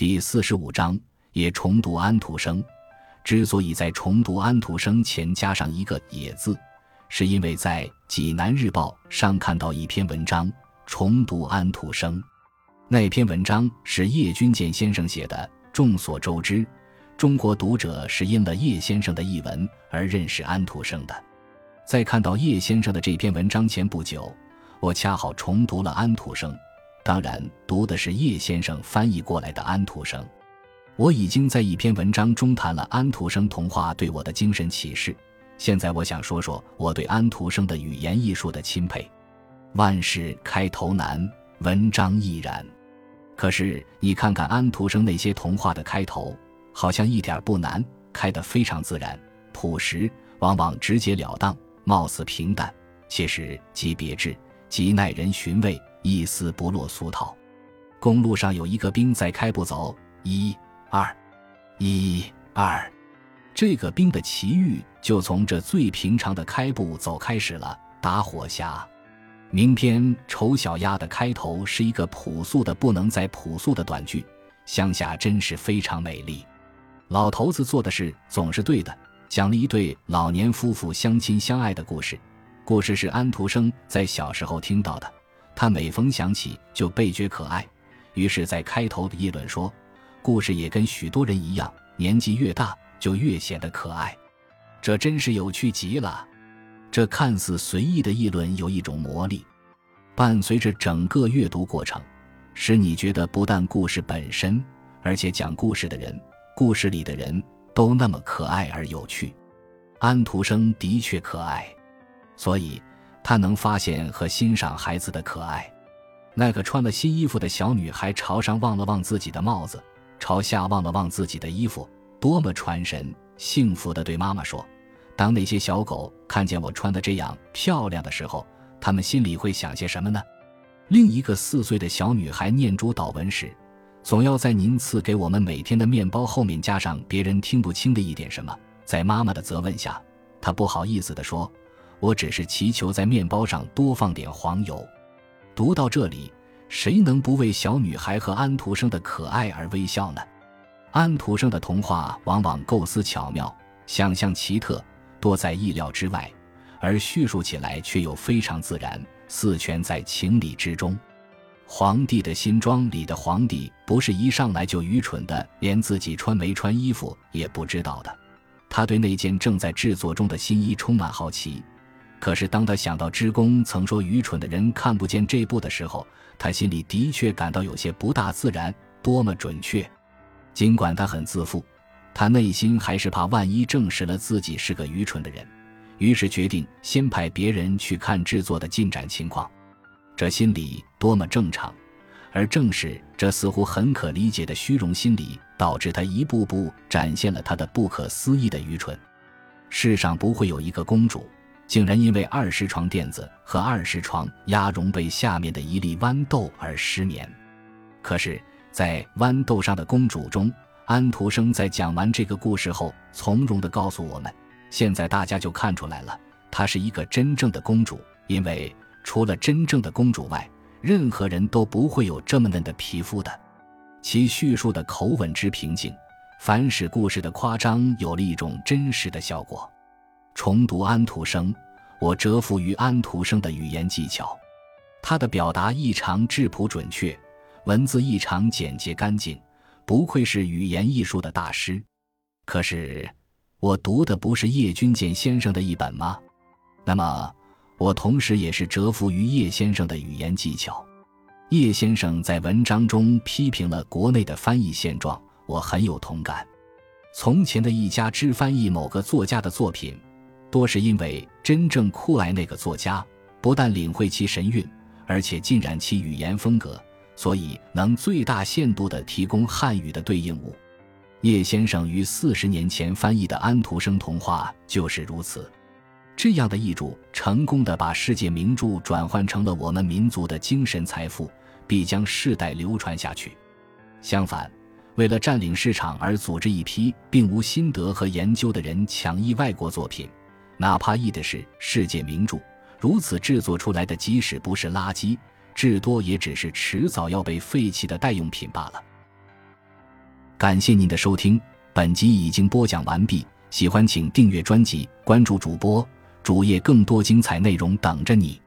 第四十五章也重读安徒生。之所以在重读安徒生前加上一个“也”字，是因为在《济南日报》上看到一篇文章，重读安徒生。那篇文章是叶君健先生写的。众所周知，中国读者是因了叶先生的译文而认识安徒生的。在看到叶先生的这篇文章前不久，我恰好重读了安徒生，当然读的是叶先生翻译过来的安徒生。我已经在一篇文章中谈了安徒生童话对我的精神启示，现在我想说说我对安徒生的语言艺术的钦佩。万事开头难，文章亦然。可是你看看安徒生那些童话的开头，好像一点不难，开得非常自然、朴实，往往直截了当，貌似平淡，其实极别致，极耐人寻味，一丝不落俗套。公路上有一个兵在开步走，一、二、一、二，这个兵的奇遇就从这最平常的开步走开始了。打火匣。名篇《丑小鸭》的开头是一个朴素的不能再朴素的短句：“乡下真是非常美丽。”老头子做的事总是对的，讲了一对老年夫妇相亲相爱的故事。故事是安徒生在小时候听到的，他每逢想起就倍觉可爱，于是，在开头的议论说：“故事也跟许多人一样，年纪越大就越显得可爱。”这真是有趣极了。这看似随意的议论有一种魔力，伴随着整个阅读过程，使你觉得不但故事本身，而且讲故事的人、故事里的人都那么可爱而有趣。安徒生的确可爱，所以他能发现和欣赏孩子的可爱。那个穿了新衣服的小女孩朝上望了望自己的帽子，朝下望了望自己的衣服，多么传神！幸福地对妈妈说。当那些小狗看见我穿的这样漂亮的时候，他们心里会想些什么呢？另一个四岁的小女孩念珠祷文时，总要在您赐给我们每天的面包后面加上别人听不清的一点什么。在妈妈的责问下，她不好意思地说：“我只是祈求在面包上多放点黄油。”读到这里，谁能不为小女孩和安徒生的可爱而微笑呢？安徒生的童话往往构思巧妙，想象奇特。多在意料之外，而叙述起来却又非常自然，似全在情理之中。《皇帝的新装》里的皇帝不是一上来就愚蠢的，连自己穿没穿衣服也不知道的。他对那件正在制作中的新衣充满好奇，可是当他想到织工曾说愚蠢的人看不见这步的时候，他心里的确感到有些不大自然。多么准确！尽管他很自负。他内心还是怕，万一证实了自己是个愚蠢的人，于是决定先派别人去看制作的进展情况。这心理多么正常，而正是这似乎很可理解的虚荣心理，导致他一步步展现了他的不可思议的愚蠢。世上不会有一个公主，竟然因为二十床垫子和二十床鸭绒被下面的一粒豌豆而失眠。可是，在豌豆上的公主中，安徒生在讲完这个故事后，从容地告诉我们：“现在大家就看出来了，她是一个真正的公主，因为除了真正的公主外，任何人都不会有这么嫩的皮肤的。”其叙述的口吻之平静，反使故事的夸张有了一种真实的效果。重读安徒生，我折服于安徒生的语言技巧，他的表达异常质朴准确，文字异常简洁干净。不愧是语言艺术的大师，可是我读的不是叶君健先生的一本吗？那么我同时也是折服于叶先生的语言技巧。叶先生在文章中批评了国内的翻译现状，我很有同感。从前的一家之翻译某个作家的作品，多是因为真正酷爱那个作家，不但领会其神韵，而且浸染其语言风格。所以能最大限度地提供汉语的对应物。叶先生于四十年前翻译的安徒生童话就是如此。这样的译著成功地把世界名著转换成了我们民族的精神财富，必将世代流传下去。相反，为了占领市场而组织一批并无心得和研究的人抢译外国作品，哪怕译的是世界名著，如此制作出来的即使不是垃圾。至多也只是迟早要被废弃的代用品罢了。感谢您的收听，本集已经播讲完毕。喜欢请订阅专辑，关注主播主页，更多精彩内容等着你。